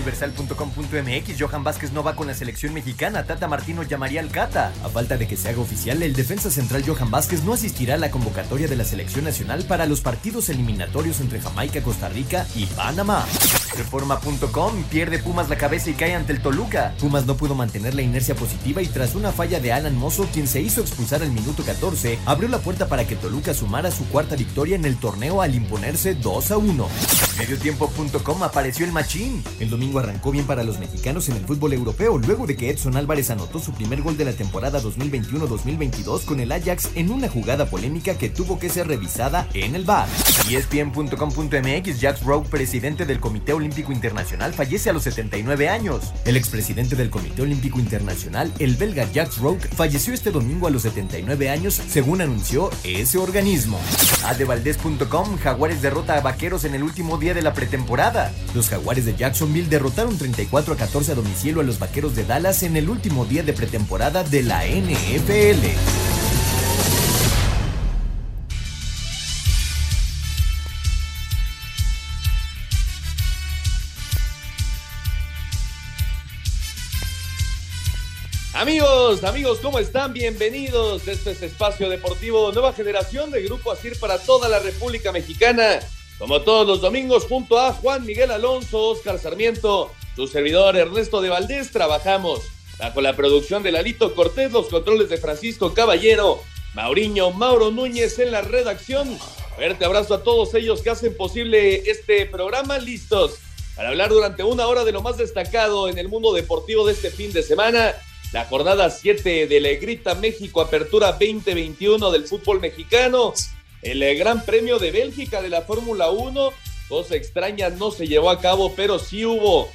Universal.com.mx, Johan Vázquez no va con la selección mexicana, Tata Martino llamaría al Cata. A falta de que se haga oficial, el defensa central Johan Vázquez no asistirá a la convocatoria de la selección nacional para los partidos eliminatorios entre Jamaica, Costa Rica y Panamá. Reforma.com pierde Pumas la cabeza y cae ante el Toluca. Pumas no pudo mantener la inercia positiva y tras una falla de Alan Mozo, quien se hizo expulsar al minuto 14, abrió la puerta para que Toluca sumara su cuarta victoria en el torneo al imponerse 2 a 1. Mediotiempo.com apareció el machín. El domingo arrancó bien para los mexicanos en el fútbol europeo luego de que Edson Álvarez anotó su primer gol de la temporada 2021-2022 con el Ajax en una jugada polémica que tuvo que ser revisada en el VAR. ESPN.com.mx Jack Rowe, presidente del Comité Olímpico Internacional, fallece a los 79 años. El expresidente del Comité Olímpico Internacional, el belga Jacques Roque, falleció este domingo a los 79 años, según anunció ese organismo. Adevaldez.com Jaguares derrota a Vaqueros en el último día de la pretemporada. Los Jaguares de Jacksonville derrotaron 34 a 14 a domicilio a los Vaqueros de Dallas en el último día de pretemporada de la NFL. Amigos, amigos, ¿cómo están? Bienvenidos. Este es Espacio Deportivo Nueva Generación de Grupo Asir para toda la República Mexicana. Como todos los domingos, junto a Juan Miguel Alonso, Oscar Sarmiento, su servidor Ernesto de Valdés, trabajamos bajo la producción de Lalito Cortés, los controles de Francisco Caballero, Mauriño Mauro Núñez en la redacción. Fuerte abrazo a todos ellos que hacen posible este programa. Listos para hablar durante una hora de lo más destacado en el mundo deportivo de este fin de semana. La jornada 7 de la Grita México Apertura 2021 del fútbol mexicano el Gran Premio de Bélgica de la Fórmula 1. Cosa extraña, no se llevó a cabo, pero sí hubo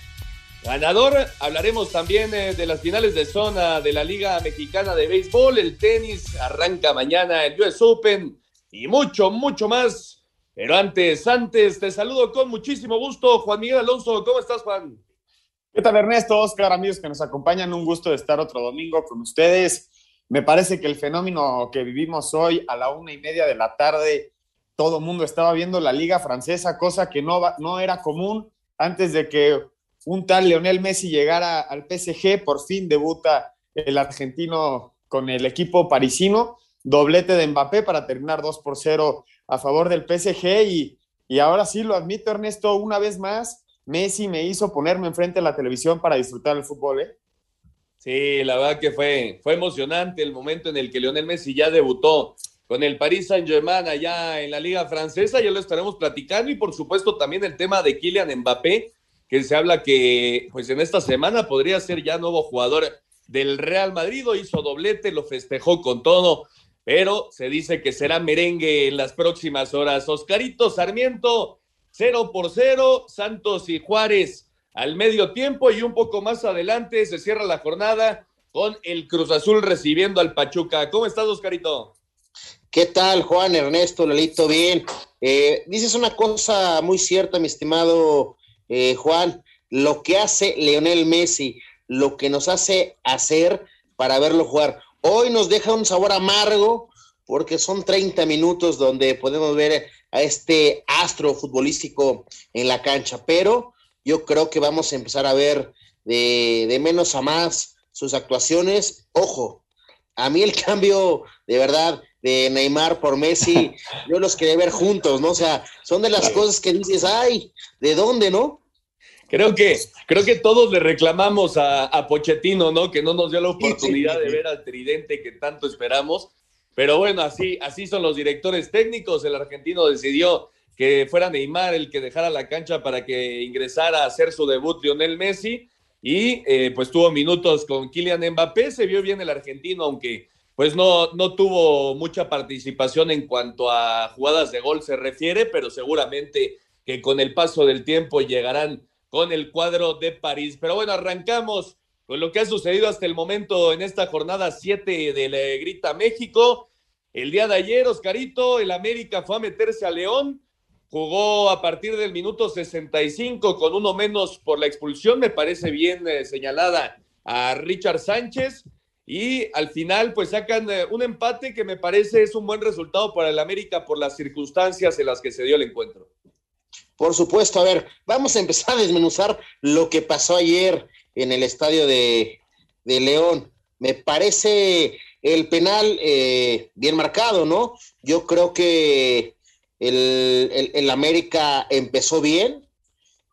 ganador. Hablaremos también eh, de las finales de zona de la Liga Mexicana de Béisbol. El tenis arranca mañana el US Open y mucho, mucho más. Pero antes, antes, te saludo con muchísimo gusto, Juan Miguel Alonso. ¿Cómo estás, Juan? ¿Qué tal, Ernesto? Oscar, amigos que nos acompañan, un gusto de estar otro domingo con ustedes. Me parece que el fenómeno que vivimos hoy a la una y media de la tarde, todo el mundo estaba viendo la liga francesa, cosa que no, no era común antes de que un tal Leonel Messi llegara al PSG, por fin debuta el argentino con el equipo parisino, doblete de Mbappé para terminar 2 por 0 a favor del PSG y, y ahora sí lo admito Ernesto, una vez más, Messi me hizo ponerme enfrente de la televisión para disfrutar el fútbol. ¿eh? Sí, la verdad que fue, fue emocionante el momento en el que Lionel Messi ya debutó con el Paris Saint-Germain allá en la Liga Francesa, ya lo estaremos platicando. Y por supuesto también el tema de Kylian Mbappé, que se habla que pues en esta semana podría ser ya nuevo jugador del Real Madrid, hizo doblete, lo festejó con todo, pero se dice que será merengue en las próximas horas. Oscarito Sarmiento, cero por cero, Santos y Juárez al medio tiempo y un poco más adelante se cierra la jornada con el Cruz Azul recibiendo al Pachuca. ¿Cómo estás, Oscarito? ¿Qué tal, Juan, Ernesto, Lelito? Bien. Eh, dices una cosa muy cierta, mi estimado eh, Juan. Lo que hace Leonel Messi, lo que nos hace hacer para verlo jugar. Hoy nos deja un sabor amargo porque son 30 minutos donde podemos ver a este astro futbolístico en la cancha, pero yo creo que vamos a empezar a ver de, menos a más sus actuaciones. Ojo, a mí el cambio de verdad de Neymar por Messi, yo los quería ver juntos, ¿no? O sea, son de las cosas que dices, ay, ¿de dónde, no? Creo que, creo que todos le reclamamos a, a Pochettino, ¿no? Que no nos dio la oportunidad de ver al tridente que tanto esperamos. Pero bueno, así, así son los directores técnicos. El argentino decidió que fuera Neymar el que dejara la cancha para que ingresara a hacer su debut Lionel Messi y eh, pues tuvo minutos con Kylian Mbappé, se vio bien el argentino, aunque pues no, no tuvo mucha participación en cuanto a jugadas de gol se refiere, pero seguramente que con el paso del tiempo llegarán con el cuadro de París. Pero bueno, arrancamos con lo que ha sucedido hasta el momento en esta jornada 7 de la Grita México. El día de ayer, Oscarito, el América fue a meterse a León, jugó a partir del minuto 65 con uno menos por la expulsión, me parece bien eh, señalada a Richard Sánchez. Y al final, pues sacan eh, un empate que me parece es un buen resultado para el América por las circunstancias en las que se dio el encuentro. Por supuesto, a ver, vamos a empezar a desmenuzar lo que pasó ayer en el estadio de, León. Me parece el penal eh, bien marcado, ¿no? Yo creo que el, América empezó bien.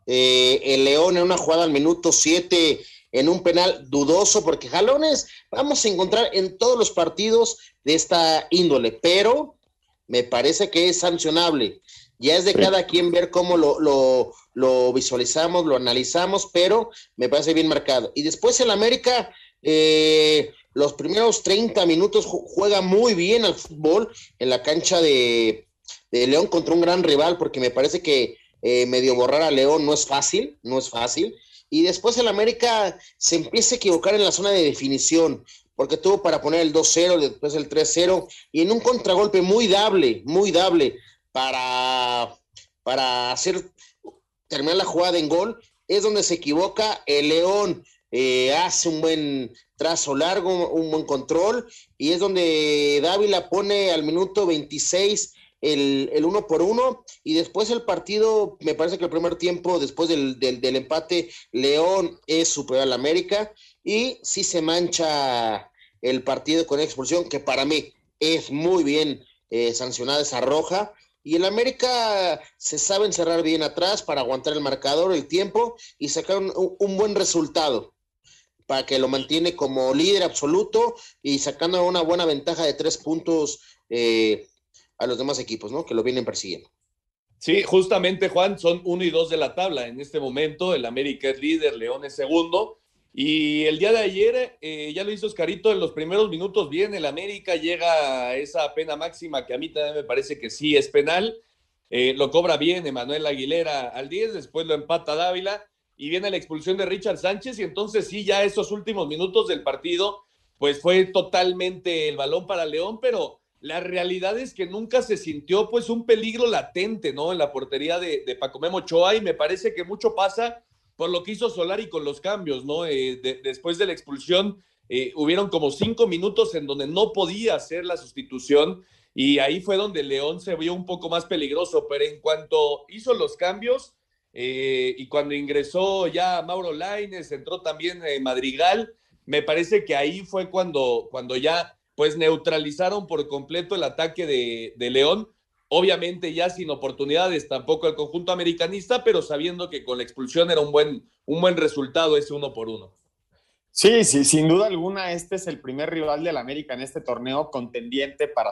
Eh, el León en una jugada al minuto 7 en un penal dudoso, porque jalones vamos a encontrar en todos los partidos de esta índole, pero me parece que es sancionable. Ya es de cada quien ver cómo lo, lo, visualizamos, lo analizamos, pero me parece bien marcado. Y después el América, eh, los primeros 30 minutos juega muy bien al fútbol en la cancha de, León contra un gran rival, porque me parece que eh, medio borrar a León no es fácil, no es fácil. Y después el América se empieza a equivocar en la zona de definición, porque tuvo para poner el 2-0, después el 3-0, y en un contragolpe muy dable, muy dable para, para hacer terminar la jugada en gol, es donde se equivoca. El León eh, hace un buen trazo largo, un buen control, y es donde Dávila pone al minuto 26 el, uno por uno, y después el partido, me parece que el primer tiempo, después del, del, empate, León es superior al América, y sí se mancha el partido con expulsión, que para mí es muy bien eh, sancionada esa roja, y el América se sabe encerrar bien atrás para aguantar el marcador, el tiempo y sacar un, buen resultado para que lo mantiene como líder absoluto y sacando una buena ventaja de tres puntos eh, a los demás equipos, ¿no? Que lo vienen persiguiendo. Sí, justamente, Juan, son uno y dos de la tabla en este momento. El América es líder, León es segundo. Y el día de ayer, eh, ya lo hizo Oscarito, en los primeros minutos bien, el América llega esa pena máxima que a mí también me parece que sí es penal. Eh, lo cobra bien Emanuel Aguilera al 10, después lo empata Dávila y viene la expulsión de Richard Sánchez y entonces sí, ya esos últimos minutos del partido, pues fue totalmente el balón para León, pero la realidad es que nunca se sintió pues un peligro latente, ¿no? En la portería de, de Paco Memo Ochoa y me parece que mucho pasa por lo que hizo Solari con los cambios, ¿no? Eh, después de la expulsión, eh, hubieron como cinco minutos en donde no podía hacer la sustitución y ahí fue donde León se vio un poco más peligroso, pero en cuanto hizo los cambios eh, y cuando ingresó ya Mauro Laines, entró también Madrigal, me parece que ahí fue cuando, cuando ya pues neutralizaron por completo el ataque de, de León obviamente ya sin oportunidades tampoco el conjunto americanista, pero sabiendo que con la expulsión era un buen, un buen resultado ese uno por uno. Sí, sí, sin duda alguna, este es el primer rival del América en este torneo contendiente para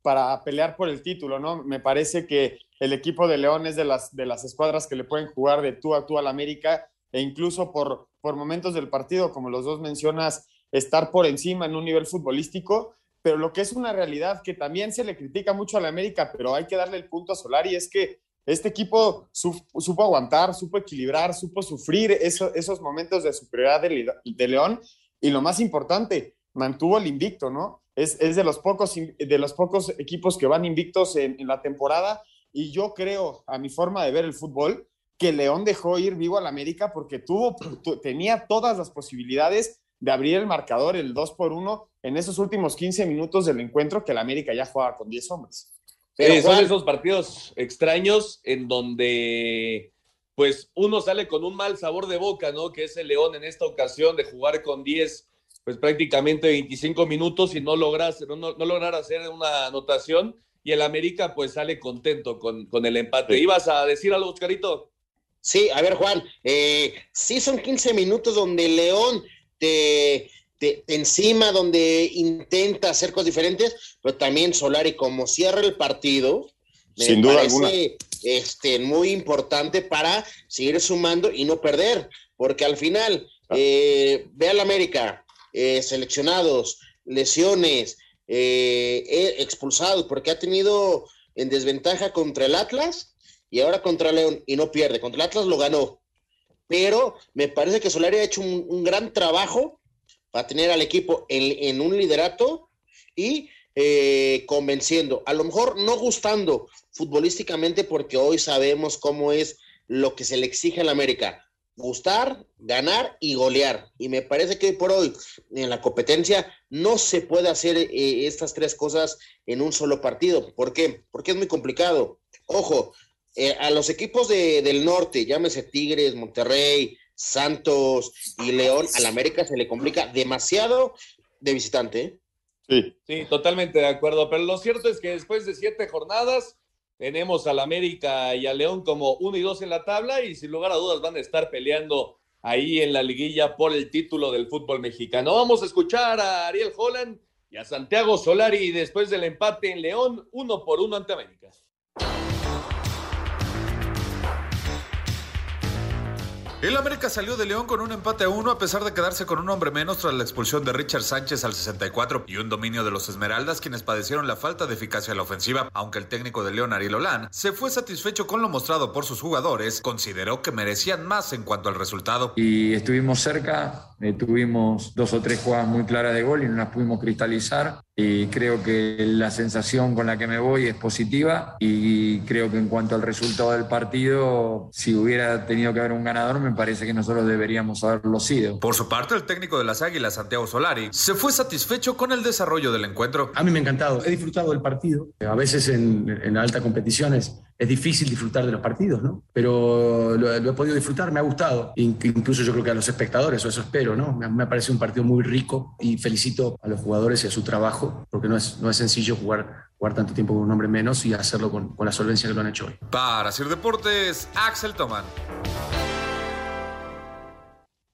para pelear por el título, ¿no? Me parece que el equipo de León es de las, de las escuadras que le pueden jugar de tú a tú al América e incluso por, por momentos del partido, como los dos mencionas, estar por encima en un nivel futbolístico, pero lo que es una realidad que también se le critica mucho a la América, pero hay que darle el punto a Solari, es que este equipo supo, aguantar, supo equilibrar, supo sufrir esos momentos de superioridad de, León y lo más importante, mantuvo el invicto, ¿no? Es, de, los pocos, de los pocos equipos que van invictos en, la temporada y yo creo, a mi forma de ver el fútbol, que León dejó ir vivo al América porque tuvo, tenía todas las posibilidades de abrir el marcador, el 2 por 1, en esos últimos 15 minutos del encuentro que el América ya juega con 10 hombres. Pero son esos partidos extraños en donde pues uno sale con un mal sabor de boca, ¿no? Que es el León en esta ocasión de jugar con 10, pues prácticamente 25 minutos y no lograr, no, no lograr hacer una anotación y el América pues sale contento con, con el empate. ¿Ibas a decir algo, Oscarito? Sí, a ver Juan, eh, sí son 15 minutos donde el León te, encima, donde intenta hacer cosas diferentes, pero también Solari, como cierra el partido, me Sin duda parece Este, muy importante para seguir sumando y no perder, porque al final, ah. eh, ve al América, eh, seleccionados, lesiones, eh, expulsados, porque ha tenido en desventaja contra el Atlas y ahora contra León y no pierde. Contra el Atlas lo ganó pero me parece que Solari ha hecho un, gran trabajo para tener al equipo en, un liderato y eh, convenciendo, a lo mejor no gustando futbolísticamente porque hoy sabemos cómo es lo que se le exige a la América, gustar, ganar y golear. Y me parece que hoy por hoy en la competencia no se puede hacer eh, estas tres cosas en un solo partido. ¿Por qué? Porque es muy complicado. Ojo, eh, a los equipos de, del norte, llámese Tigres, Monterrey, Santos y León, al América se le complica demasiado de visitante. ¿eh? Sí. Sí, totalmente de acuerdo. Pero lo cierto es que después de siete jornadas tenemos al América y al León como uno y dos en la tabla y sin lugar a dudas van a estar peleando ahí en la liguilla por el título del fútbol mexicano. Vamos a escuchar a Ariel Holland y a Santiago Solari después del empate en León, uno por uno ante América. El América salió de León con un empate a uno a pesar de quedarse con un hombre menos tras la expulsión de Richard Sánchez al 64 y un dominio de los Esmeraldas quienes padecieron la falta de eficacia en la ofensiva. Aunque el técnico de León, Ariel Olán, se fue satisfecho con lo mostrado por sus jugadores, consideró que merecían más en cuanto al resultado. Y estuvimos cerca, eh, tuvimos dos o tres jugadas muy claras de gol y no las pudimos cristalizar y creo que la sensación con la que me voy es positiva y creo que en cuanto al resultado del partido, si hubiera tenido que haber un ganador, me parece que nosotros deberíamos haberlo sido. Por su parte, el técnico de las Águilas, Santiago Solari, se fue satisfecho con el desarrollo del encuentro. A mí me ha encantado, he disfrutado del partido. A veces en, en altas competiciones es difícil disfrutar de los partidos, ¿no? Pero lo, he podido disfrutar, me ha gustado. Incluso yo creo que a los espectadores, o eso espero, ¿no? Me, me parece un partido muy rico y felicito a los jugadores y a su trabajo, porque no es, no es sencillo jugar, jugar tanto tiempo con un hombre menos y hacerlo con, con la solvencia que lo han hecho hoy. Para Sir Deportes, Axel Toman.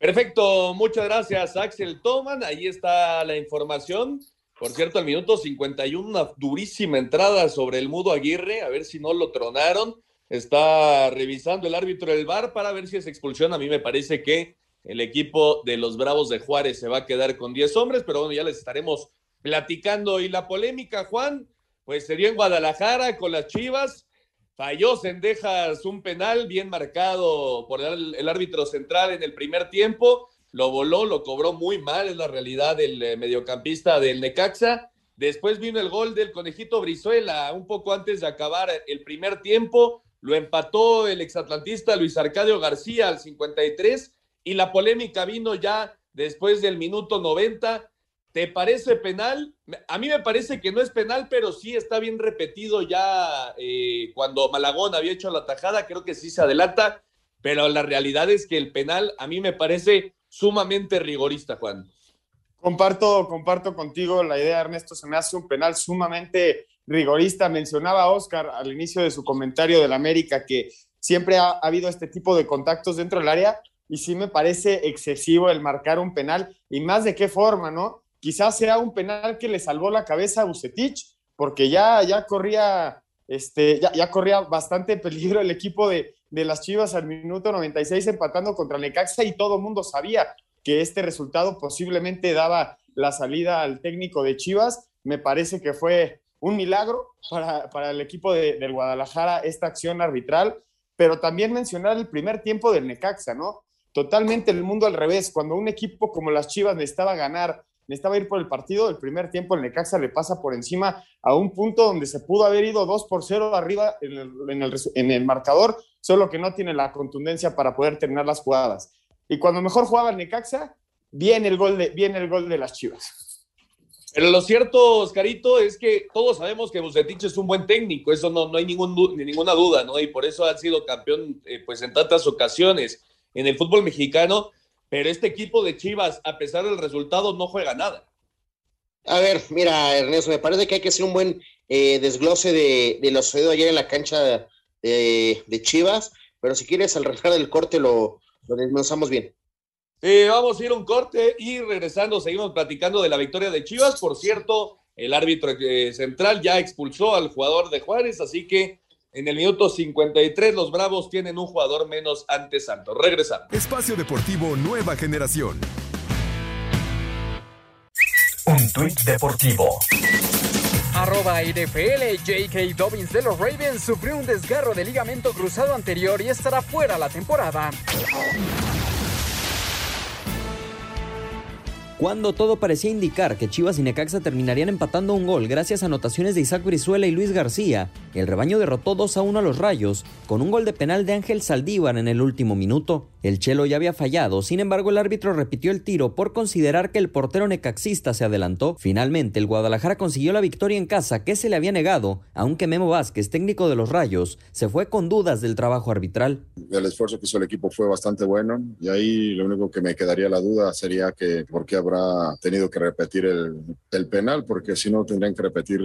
Perfecto, muchas gracias Axel Toman. Ahí está la información. Por cierto, al minuto 51, una durísima entrada sobre el Mudo Aguirre, a ver si no lo tronaron. Está revisando el árbitro del VAR para ver si es expulsión. A mí me parece que el equipo de los Bravos de Juárez se va a quedar con 10 hombres, pero bueno, ya les estaremos platicando. Y la polémica, Juan, pues se dio en Guadalajara con las Chivas. Falló Sendejas un penal bien marcado por el, árbitro central en el primer tiempo lo voló, lo cobró muy mal, es la realidad del eh, mediocampista del Necaxa. Después vino el gol del conejito Brizuela, un poco antes de acabar el primer tiempo, lo empató el exatlantista Luis Arcadio García al 53 y la polémica vino ya después del minuto 90. ¿Te parece penal? A mí me parece que no es penal, pero sí está bien repetido ya eh, cuando Malagón había hecho la tajada, creo que sí se adelanta, pero la realidad es que el penal a mí me parece sumamente rigorista, Juan. Comparto, comparto contigo la idea, Ernesto, se me hace un penal sumamente rigorista. Mencionaba Oscar al inicio de su comentario del América que siempre ha, ha, habido este tipo de contactos dentro del área y sí me parece excesivo el marcar un penal y más de qué forma, ¿no? Quizás sea un penal que le salvó la cabeza a Bucetich porque ya, ya corría este, ya, ya, corría bastante peligro el equipo de, de, las Chivas al minuto 96 empatando contra Necaxa y todo el mundo sabía que este resultado posiblemente daba la salida al técnico de Chivas. Me parece que fue un milagro para, para el equipo de, del Guadalajara esta acción arbitral, pero también mencionar el primer tiempo del Necaxa, ¿no? Totalmente el mundo al revés. Cuando un equipo como las Chivas necesitaba ganar necesitaba ir por el partido. El primer tiempo el Necaxa le pasa por encima a un punto donde se pudo haber ido 2 por 0 arriba en el, en, el, marcador, solo que no tiene la contundencia para poder terminar las jugadas. Y cuando mejor jugaba el Necaxa, viene el gol de, viene el gol de las Chivas. Pero lo cierto, Oscarito, es que todos sabemos que Bucetich es un buen técnico, eso no, no hay ningún, ni ninguna duda, ¿no? Y por eso ha sido campeón eh, pues en tantas ocasiones en el fútbol mexicano pero este equipo de Chivas, a pesar del resultado, no juega nada. A ver, mira, Ernesto, me parece que hay que hacer un buen eh, desglose de, de, lo sucedido ayer en la cancha de, de, Chivas, pero si quieres, al regresar del corte lo, lo desmenuzamos bien. Eh, vamos a ir a un corte y regresando seguimos platicando de la victoria de Chivas. Por cierto, el árbitro eh, central ya expulsó al jugador de Juárez, así que en el minuto 53, los Bravos tienen un jugador menos ante Santos. Regresamos. Espacio Deportivo Nueva Generación. Un tuit deportivo. Arroba NFL, J.K. Dobbins de los Ravens sufrió un desgarro de ligamento cruzado anterior y estará fuera la temporada. Cuando todo parecía indicar que Chivas y Necaxa terminarían empatando un gol gracias a anotaciones de Isaac Brizuela y Luis García, el rebaño derrotó 2 a 1 a los Rayos con un gol de penal de Ángel Saldívar en el último minuto. El Chelo ya había fallado, sin embargo el árbitro repitió el tiro por considerar que el portero necaxista se adelantó. Finalmente el Guadalajara consiguió la victoria en casa que se le había negado, aunque Memo Vázquez, técnico de los Rayos, se fue con dudas del trabajo arbitral. El esfuerzo que hizo el equipo fue bastante bueno y ahí lo único que me quedaría la duda sería que por qué habrá tenido que repetir el, penal, porque si no tendrían que repetir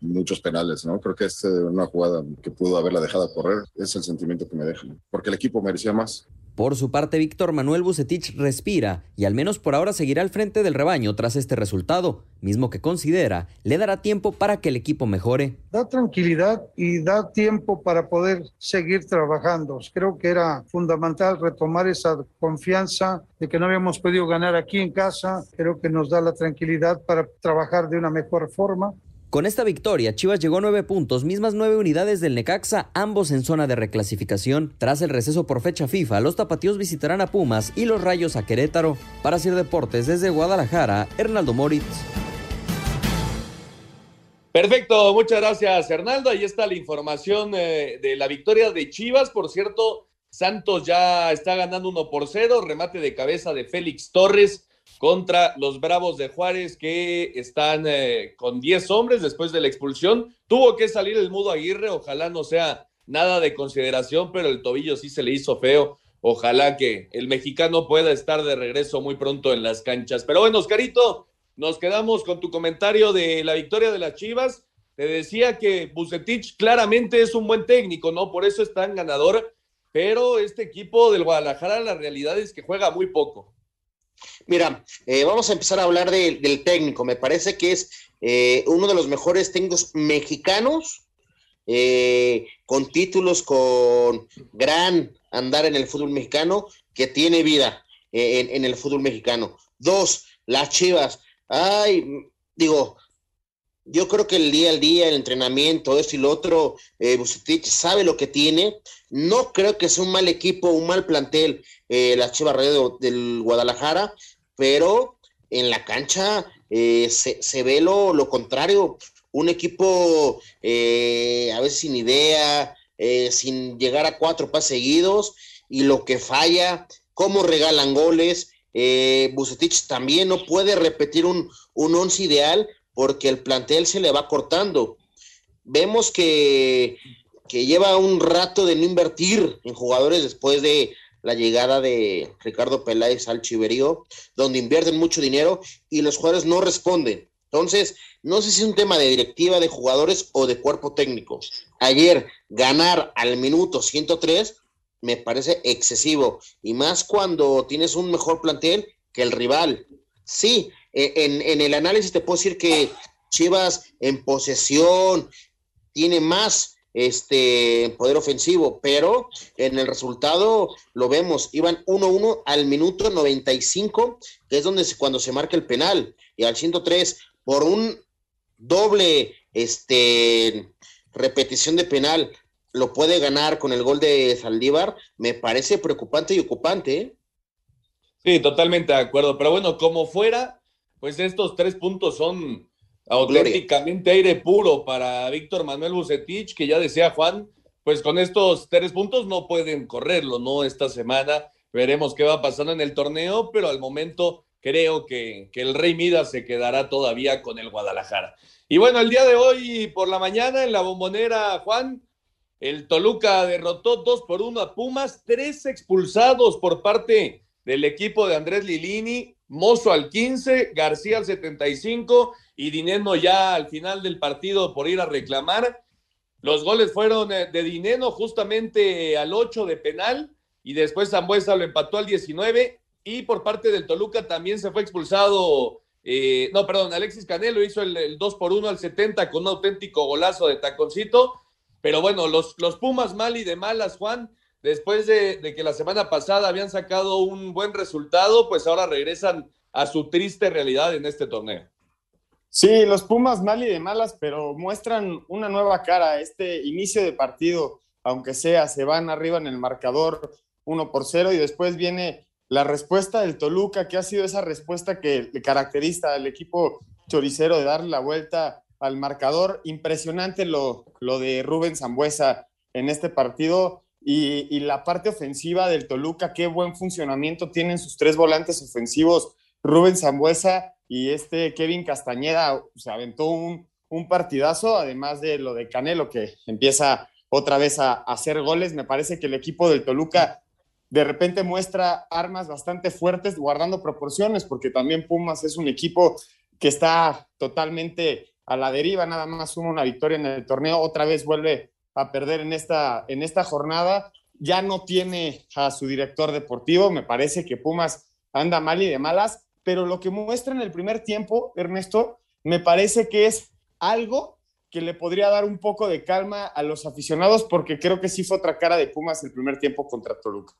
muchos penales, ¿no? Creo que es una jugada que pudo haberla dejado correr, es el sentimiento que me deja, porque el equipo merecía más. Por su parte, Víctor Manuel Bucetich respira y al menos por ahora seguirá al frente del rebaño tras este resultado, mismo que considera le dará tiempo para que el equipo mejore. Da tranquilidad y da tiempo para poder seguir trabajando. Creo que era fundamental retomar esa confianza de que no habíamos podido ganar aquí en casa. Creo que nos da la tranquilidad para trabajar de una mejor forma con esta victoria, Chivas llegó nueve puntos, mismas nueve unidades del Necaxa, ambos en zona de reclasificación. Tras el receso por fecha FIFA, los tapatíos visitarán a Pumas y los Rayos a Querétaro. Para hacer deportes desde Guadalajara, Hernaldo Moritz. Perfecto, muchas gracias Hernaldo. Ahí está la información eh, de la victoria de Chivas. Por cierto, Santos ya está ganando uno por cero, remate de cabeza de Félix Torres contra los Bravos de Juárez que están eh, con 10 hombres después de la expulsión. Tuvo que salir el mudo Aguirre, ojalá no sea nada de consideración, pero el tobillo sí se le hizo feo. Ojalá que el mexicano pueda estar de regreso muy pronto en las canchas. Pero bueno, Oscarito, nos quedamos con tu comentario de la victoria de las Chivas. Te decía que Bucetich claramente es un buen técnico, ¿no? Por eso es tan ganador, pero este equipo del Guadalajara la realidad es que juega muy poco. Mira, eh, vamos a empezar a hablar del técnico. Me parece que es eh, uno de los mejores técnicos mexicanos, eh, con títulos, con gran andar en el fútbol mexicano, que tiene vida en, en, el fútbol mexicano. Dos, las Chivas. Ay, digo, yo creo que el día al día, el entrenamiento, esto y lo otro, eh, sabe lo que tiene. No creo que sea un mal equipo, un mal plantel, eh, la Chivas del Guadalajara, pero en la cancha eh, se, ve lo, lo, contrario. Un equipo eh, a veces sin idea, sin llegar a cuatro pases seguidos, y lo que falla, cómo regalan goles. Bucetich también no puede repetir un, un once ideal porque el plantel se le va cortando. Vemos que, que lleva un rato de no invertir en jugadores después de la llegada de Ricardo Peláez al Chiverío, donde invierten mucho dinero y los jugadores no responden. Entonces, no sé si es un tema de directiva de jugadores o de cuerpo técnico. Ayer ganar al minuto 103 me parece excesivo y más cuando tienes un mejor plantel que el rival. Sí, eh, en, el análisis te puedo decir que Chivas en posesión tiene más este poder ofensivo, pero en el resultado lo vemos, iban 1-1 al minuto 95, que es donde cuando se marca el penal, y al 103 por un doble este repetición de penal lo puede ganar con el gol de Saldívar, me parece preocupante y ocupante. ¿eh? Sí, totalmente de acuerdo, pero bueno, como fuera, pues estos tres puntos son auténticamente aire puro para Víctor Manuel Bucetich, que ya decía Juan, pues con estos tres puntos no pueden correrlo, ¿no? Esta semana veremos qué va pasando en el torneo, pero al momento creo que, que el Rey Midas se quedará todavía con el Guadalajara. Y bueno, el día de hoy por la mañana en la bombonera, Juan, el Toluca derrotó dos por uno a Pumas, tres expulsados por parte del equipo de Andrés Lilini, Mozo al 15, García al 75 y Dineno ya al final del partido por ir a reclamar. Los goles fueron eh, de Dineno justamente al 8 de penal y después Zambuesa lo empató al 19 y por parte del Toluca también se fue expulsado, eh, no, perdón, Alexis Canelo hizo el, 2 por 1 al 70 con un auténtico golazo de taconcito, pero bueno, los, los Pumas mal y de malas, Juan, después de, que la semana pasada habían sacado un buen resultado, pues ahora regresan a su triste realidad en este torneo. Sí, los Pumas mal y de malas, pero muestran una nueva cara. Este inicio de partido, aunque sea, se van arriba en el marcador 1 por 0 y después viene la respuesta del Toluca, que ha sido esa respuesta que le caracteriza al equipo choricero de darle la vuelta al marcador. Impresionante lo, lo de Rubén Zambuesa en este partido y, la parte ofensiva del Toluca, qué buen funcionamiento tienen sus tres volantes ofensivos, Rubén Zambuesa y este Kevin Castañeda, se aventó un, un partidazo, además de lo de Canelo, que empieza otra vez a, hacer goles. Me parece que el equipo del Toluca de repente muestra armas bastante fuertes, guardando proporciones, porque también Pumas es un equipo que está totalmente a la deriva, nada más suma una victoria en el torneo, otra vez vuelve a perder en esta, en esta jornada. Ya no tiene a su director deportivo, me parece que Pumas anda mal y de malas, pero lo que muestra en el primer tiempo, Ernesto, me parece que es algo que le podría dar un poco de calma a los aficionados, porque creo que sí fue otra cara de Pumas el primer tiempo contra Toluca.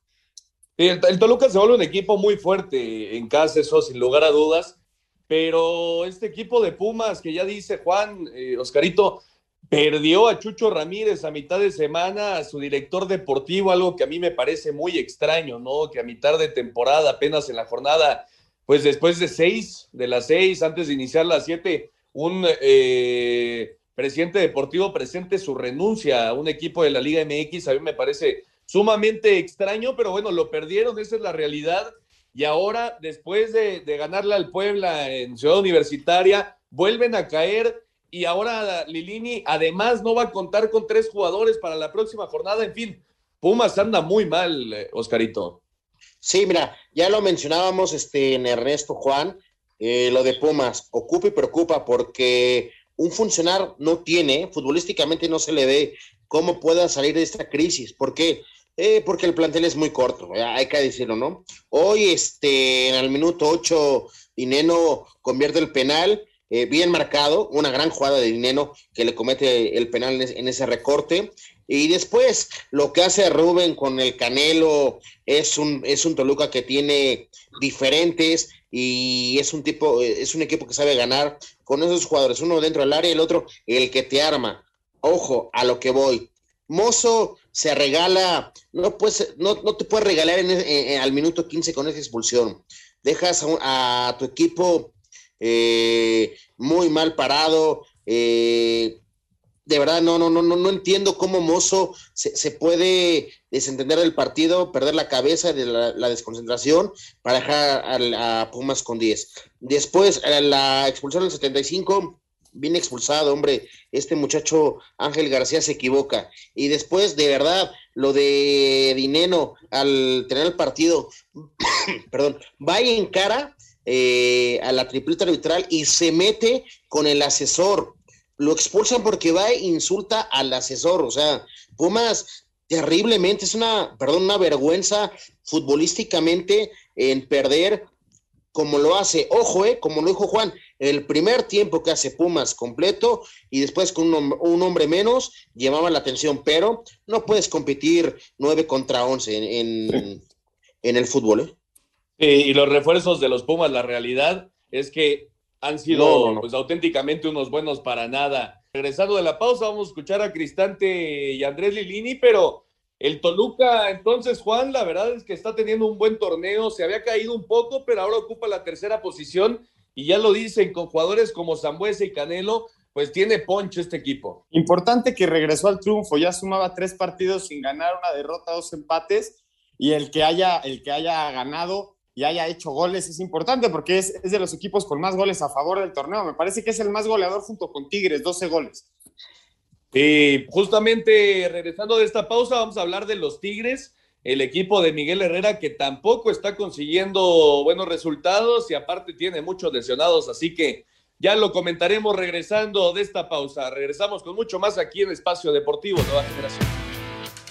El, el Toluca se vuelve un equipo muy fuerte en casa, eso sin lugar a dudas, pero este equipo de Pumas, que ya dice Juan, eh, Oscarito, perdió a Chucho Ramírez a mitad de semana, a su director deportivo, algo que a mí me parece muy extraño, ¿no? Que a mitad de temporada, apenas en la jornada, pues después de seis, de las seis, antes de iniciar las siete, un eh, presidente deportivo presente su renuncia a un equipo de la Liga MX, a mí me parece sumamente extraño, pero bueno, lo perdieron, esa es la realidad. Y ahora, después de, de ganarle al Puebla en Ciudad Universitaria, vuelven a caer y ahora Lilini además no va a contar con tres jugadores para la próxima jornada. En fin, Pumas anda muy mal, eh, Oscarito. Sí, mira, ya lo mencionábamos este, en Ernesto Juan, eh, lo de Pumas ocupa y preocupa porque un funcionario no tiene, futbolísticamente no se le ve cómo pueda salir de esta crisis. ¿Por qué? Eh, porque el plantel es muy corto, hay que decirlo, ¿no? Hoy, este, en el minuto 8, Dineno convierte el penal eh, bien marcado, una gran jugada de Dineno que le comete el penal en ese recorte. Y después lo que hace Rubén con el Canelo es un, es un Toluca que tiene diferentes y es un tipo, es un equipo que sabe ganar con esos jugadores, uno dentro del área y el otro el que te arma. Ojo, a lo que voy. Mozo se regala, no, no, no te puedes regalar en, al minuto 15 con esa expulsión. Dejas a tu equipo eh, muy mal parado. Eh, de verdad, no, no, no, no, no entiendo cómo Mozo se, puede desentender del partido, perder la cabeza de la, desconcentración para dejar a, Pumas con 10. Después, la expulsión del 75, bien expulsado, hombre. Este muchacho Ángel García se equivoca. Y después, de verdad, lo de Dineno al tener el partido, perdón, va en cara eh, a la tripleta arbitral y se mete con el asesor. Lo expulsan porque va e insulta al asesor. O sea, Pumas terriblemente, es una, perdón, una vergüenza futbolísticamente en perder como lo hace, ojo, eh, como lo dijo Juan, el primer tiempo que hace Pumas completo y después con un, hombre menos llamaba la atención, pero no puedes competir 9 contra 11 en, en el fútbol. ¿eh? Y los refuerzos de los Pumas, la realidad es que han sido pues auténticamente unos buenos para nada. Regresando de la pausa, vamos a escuchar a Cristante y Andrés Lilini, pero el Toluca, entonces, Juan, la verdad es que está teniendo un buen torneo, se había caído un poco, pero ahora ocupa la tercera posición y ya lo dicen con jugadores como Zambuesa y Canelo, pues tiene poncho este equipo. Importante que regresó al triunfo, ya sumaba tres partidos sin ganar, una derrota, dos empates, y el que haya, el que haya ganado y haya hecho goles es importante porque es, de los equipos con más goles a favor del torneo. Me parece que es el más goleador junto con Tigres, 12 goles. Y justamente regresando de esta pausa, vamos a hablar de los Tigres, el equipo de Miguel Herrera que tampoco está consiguiendo buenos resultados y aparte tiene muchos lesionados, así que ya lo comentaremos regresando de esta pausa. Regresamos con mucho más aquí en Espacio Deportivo Nueva Generación.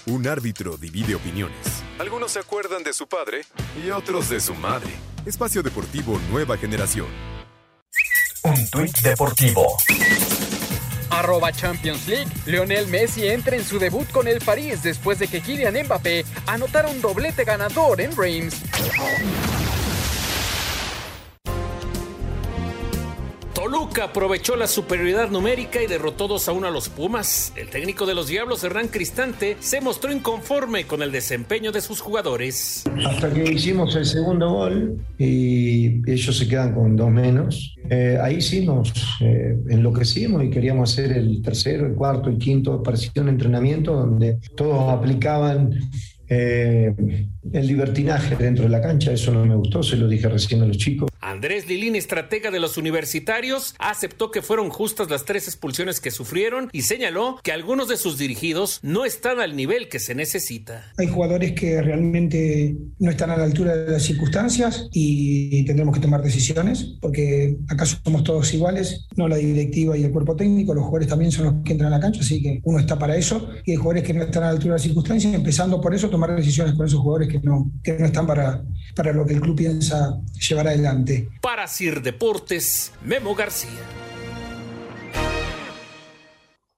Un árbitro divide opiniones algunos se acuerdan de su padre y otros de su madre. Espacio Deportivo Nueva Generación. Un tuit deportivo. Arroba Champions League. Lionel Messi entra en su debut con el París después de que Kylian Mbappé anotara un doblete ganador en Reims. Aprovechó la superioridad numérica y derrotó 2 a 1 a los Pumas. El técnico de los Diablos, Hernán Cristante, se mostró inconforme con el desempeño de sus jugadores. Hasta que hicimos el segundo gol y ellos se quedan con dos menos, eh, ahí sí nos eh, enloquecimos y queríamos hacer el tercero, el cuarto, el quinto, parecía un entrenamiento donde todos aplicaban eh, el libertinaje dentro de la cancha, eso no me gustó, se lo dije recién a los chicos. Andrés Lilín, estratega de los universitarios, aceptó que fueron justas las tres expulsiones que sufrieron y señaló que algunos de sus dirigidos no están al nivel que se necesita. Hay jugadores que realmente no están a la altura de las circunstancias y tendremos que tomar decisiones porque acaso somos todos iguales, no la directiva y el cuerpo técnico, los jugadores también son los que entran a la cancha, así que uno está para eso y hay jugadores que no están a la altura de las circunstancias, empezando por eso tomar decisiones con esos jugadores que no, que no están para, para lo que el club piensa llevar adelante. Para Sir Deportes, Memo García.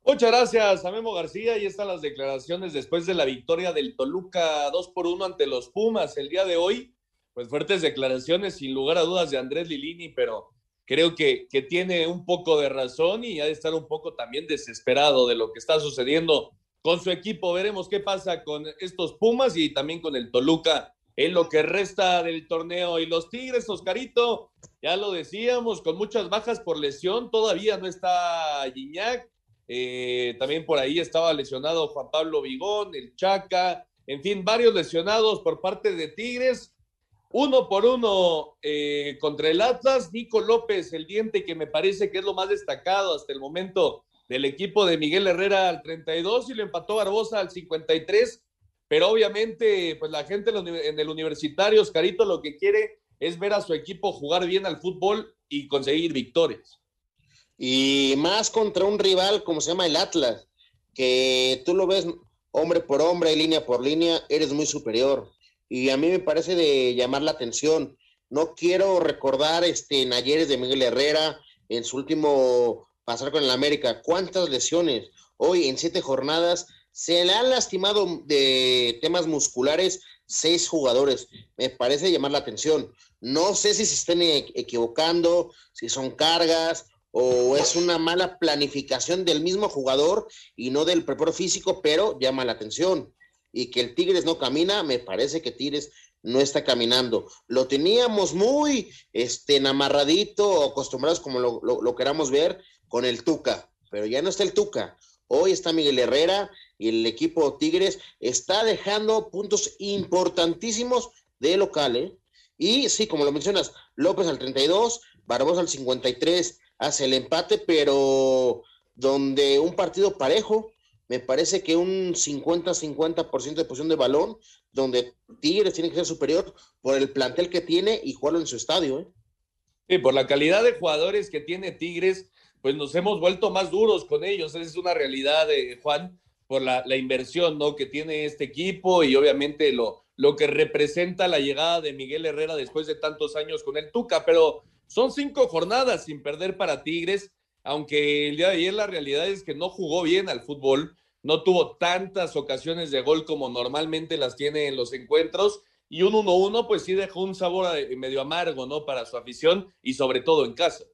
Muchas gracias a Memo García. Ahí están las declaraciones después de la victoria del Toluca 2 por 1 ante los Pumas el día de hoy. Pues fuertes declaraciones, sin lugar a dudas, de Andrés Lilini, pero creo que, que tiene un poco de razón y ha de estar un poco también desesperado de lo que está sucediendo con su equipo. Veremos qué pasa con estos Pumas y también con el Toluca en lo que resta del torneo. Y los Tigres, Oscarito, ya lo decíamos, con muchas bajas por lesión, todavía no está Gignac. Eh, también por ahí estaba lesionado Juan Pablo Vigón, el Chaca, en fin, varios lesionados por parte de Tigres. Uno por uno eh, contra el Atlas, Nico López, el diente que me parece que es lo más destacado hasta el momento del equipo de Miguel Herrera al 32 y lo empató Barbosa al 53. Pero obviamente, pues la gente en el universitario, Oscarito, lo que quiere es ver a su equipo jugar bien al fútbol y conseguir victorias. Y más contra un rival como se llama el Atlas, que tú lo ves hombre por hombre, línea por línea, eres muy superior. Y a mí me parece de llamar la atención. No quiero recordar este, en ayeres de Miguel Herrera, en su último pasar con el América. ¿Cuántas lesiones? Hoy en siete jornadas se le han lastimado de temas musculares seis jugadores. Me parece llamar la atención. No sé si se estén equivocando, si son cargas o es una mala planificación del mismo jugador y no del preparo físico, pero llama la atención. Y que el Tigres no camina, me parece que Tigres no está caminando. Lo teníamos muy este, amarradito, acostumbrados como lo, lo queramos ver, con el Tuca, pero ya no está el Tuca. Hoy está Miguel Herrera y el equipo Tigres está dejando puntos importantísimos de local. ¿eh? Y sí, como lo mencionas, López al 32, Barbosa al 53 hace el empate, pero donde un partido parejo, me parece que un 50-50% de posición de balón, donde Tigres tiene que ser superior por el plantel que tiene y jugarlo en su estadio. ¿eh? Sí, por la calidad de jugadores que tiene Tigres, pues nos hemos vuelto más duros con ellos. Esa es una realidad, de Juan, por la, inversión ¿no? que tiene este equipo y obviamente lo, lo que representa la llegada de Miguel Herrera después de tantos años con el Tuca. Pero son cinco jornadas sin perder para Tigres, aunque el día de ayer la realidad es que no jugó bien al fútbol, no tuvo tantas ocasiones de gol como normalmente las tiene en los encuentros. Y un 1-1, pues sí dejó un sabor eh, medio amargo, ¿no? Para su afición y sobre todo en casa.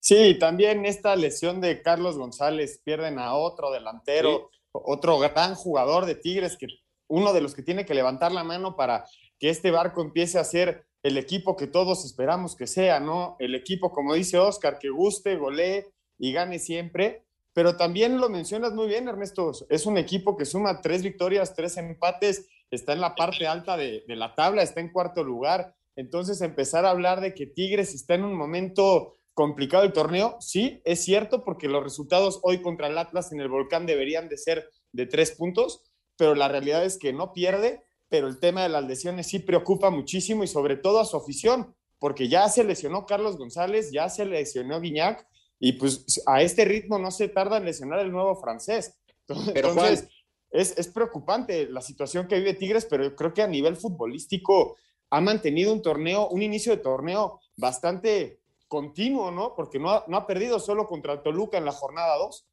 Sí, también esta lesión de Carlos González, pierden a otro delantero, otro gran jugador de Tigres, que uno de los que tiene que levantar la mano para que este barco empiece a ser el equipo que todos esperamos que sea, ¿no? El equipo, como dice Oscar, que guste, golee y gane siempre. Pero también lo mencionas muy bien, Ernesto, es un equipo que suma tres victorias, tres empates, está en la parte alta de, de la tabla, está en cuarto lugar. Entonces empezar a hablar de que Tigres está en un momento complicado el torneo, sí, es cierto, porque los resultados hoy contra el Atlas en el Volcán deberían de ser de tres puntos, pero la realidad es que no pierde, pero el tema de las lesiones sí preocupa muchísimo y sobre todo a su afición, porque ya se lesionó Carlos González, ya se lesionó Guiñac, y pues a este ritmo no se tarda en lesionar el nuevo francés. Entonces, es, es preocupante la situación que vive Tigres, pero yo creo que a nivel futbolístico ha mantenido un torneo, un inicio de torneo bastante continuo, ¿no? Porque no ha, no ha perdido solo contra Toluca en la jornada 2.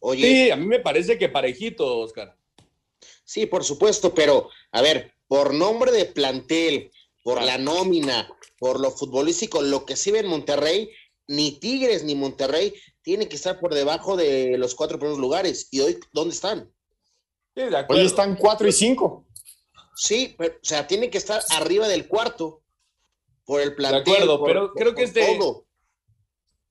Oye. Sí, a mí me parece que parejito, Oscar. Sí, por supuesto, pero a ver, por nombre de plantel, por la nómina, por lo futbolístico, lo que sí ve en Monterrey, ni Tigres ni Monterrey tienen que estar por debajo de los cuatro primeros lugares. ¿Y hoy dónde están? hoy están cuatro y cinco. Sí, pero, o sea, tienen que estar arriba del cuarto por el plantel. De acuerdo, pero creo que este.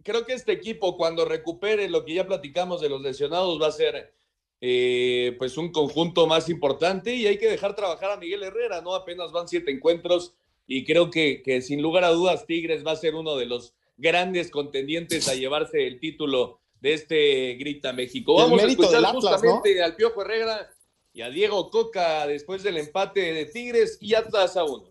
Creo que este equipo, cuando recupere lo que ya platicamos de los lesionados, va a ser eh, pues un conjunto más importante y hay que dejar trabajar a Miguel Herrera, ¿no? Apenas van siete encuentros y creo que, que sin lugar a dudas Tigres va a ser uno de los grandes contendientes a llevarse el título de este Grita México. Vamos a escuchar justamente al Piojo Herrera y a Diego Coca después del empate de Tigres y Atlas a uno.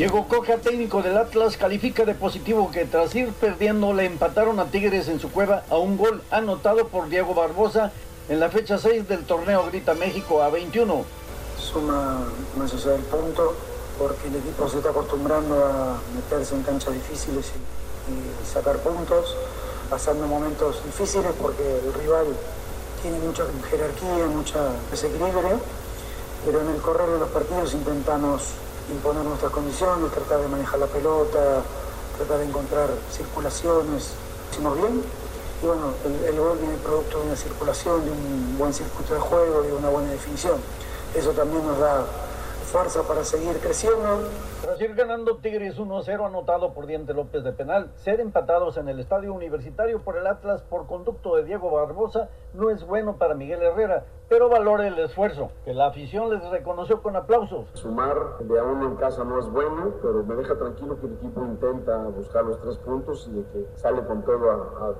Diego Coca, técnico del Atlas, califica de positivo que tras ir perdiendo le empataron a Tigres en su cueva a un gol anotado por Diego Barbosa en la fecha 6 del torneo Grita México a 21. Suma allá del punto porque el equipo se está acostumbrando a meterse en canchas difíciles y sacar puntos, pasando momentos difíciles porque el rival tiene mucha jerarquía, mucha desequilibrio, pero en el correr de los partidos intentamos imponer nuestras condiciones, tratar de manejar la pelota, tratar de encontrar circulaciones, hicimos bien. Y bueno, el, gol viene producto de una circulación, de un buen circuito de juego, de una buena definición. Eso también nos da fuerza para seguir creciendo. Tras ganando Tigres 1-0 anotado por Diente López de penal, ser empatados en el estadio universitario por el Atlas por conducto de Diego Barbosa no es bueno para Miguel Herrera, pero valore el esfuerzo, que la afición les reconoció con aplausos. Sumar de a uno en casa no es bueno, pero me deja tranquilo que el equipo intenta buscar los tres puntos y de que sale con todo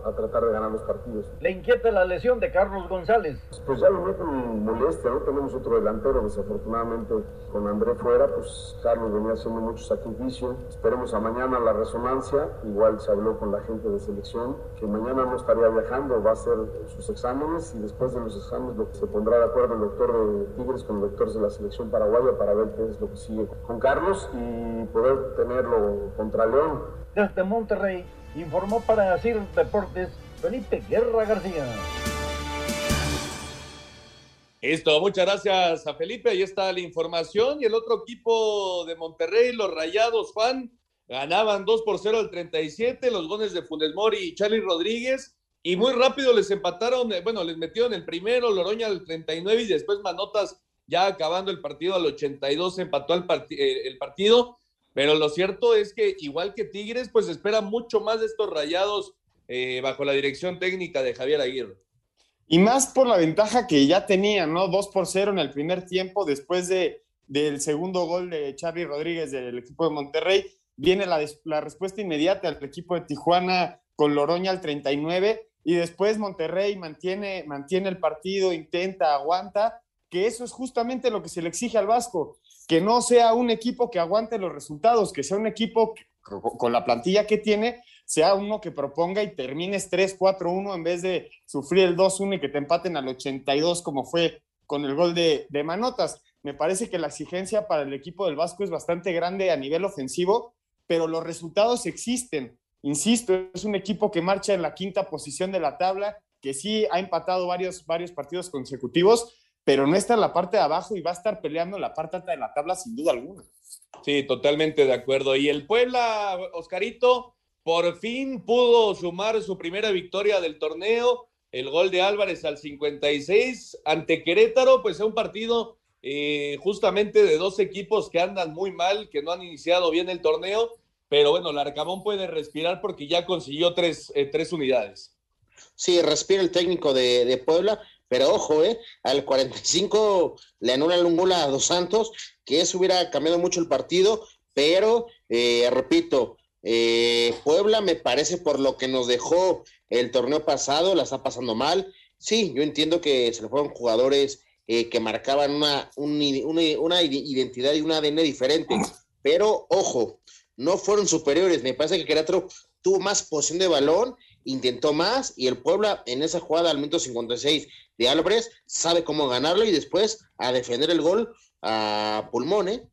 a, tratar de ganar los partidos. Le inquieta la lesión de Carlos González. Pues ya lo meten molestia, ¿no? Tenemos otro delantero, desafortunadamente con André fuera, pues Carlos venía haciendo mucho sacrificio. Esperemos a mañana la resonancia, igual se habló con la gente de selección, que mañana no estaría viajando, va a hacer sus exámenes y después de los exámenes lo que se pondrá de acuerdo el doctor de Tigres con el doctor de la selección paraguaya para ver qué es lo que sigue con Carlos y poder tenerlo contra León. Desde Monterrey informó para CIR Deportes Felipe Guerra García. Listo, muchas gracias a Felipe. Ahí está la información. Y el otro equipo de Monterrey, los Rayados, Juan, ganaban 2 por 0 al 37. Los goles de Funes Mori y Charlie Rodríguez. Y muy rápido les empataron, eh, bueno, les metieron el primero, Loroña al 39 y después Manotas ya acabando el partido al 82 empató el, eh, el partido. Pero lo cierto es que igual que Tigres, pues espera mucho más de estos rayados eh, bajo la dirección técnica de Javier Aguirre. Y más por la ventaja que ya tenían, ¿no? 2 por 0 en el primer tiempo, después de, del segundo gol de Charlie Rodríguez del equipo de Monterrey, viene la, la respuesta inmediata al equipo de Tijuana con Loroña al 39 y después Monterrey mantiene, mantiene el partido, intenta, aguanta, que eso es justamente lo que se le exige al Vasco, que no sea un equipo que aguante los resultados, que sea un equipo con la plantilla que tiene, sea uno que proponga y termines 3-4-1 en vez de sufrir el 2-1 y que te empaten al 82 como fue con el gol de, de Manotas. Me parece que la exigencia para el equipo del Vasco es bastante grande a nivel ofensivo, pero los resultados existen. Insisto, es un equipo que marcha en la quinta posición de la tabla, que sí ha empatado varios, varios partidos consecutivos, pero no está en la parte de abajo y va a estar peleando en la parte alta de la tabla sin duda alguna. Sí, totalmente de acuerdo. Y el Puebla, Oscarito, por fin pudo sumar su primera victoria del torneo. El gol de Álvarez al 56 ante Querétaro, pues es un partido eh, justamente de dos equipos que andan muy mal, que no han iniciado bien el torneo pero bueno, Larcamón puede respirar porque ya consiguió tres, eh, tres unidades. Sí, respira el técnico de, Puebla, pero ojo, ¿eh? Al 45 le anulan un gol a Dos Santos, que eso hubiera cambiado mucho el partido, pero eh, repito, eh, Puebla me parece por lo que nos dejó el torneo pasado, la está pasando mal. Sí, yo entiendo que se le fueron jugadores que marcaban una, una, una identidad y un ADN diferente, pero ojo, no fueron superiores. Me parece que Querétaro tuvo más posición de balón, intentó más y el Puebla en esa jugada al minuto 56 de Álvarez sabe cómo ganarlo y después a defender el gol a pulmón, ¿eh?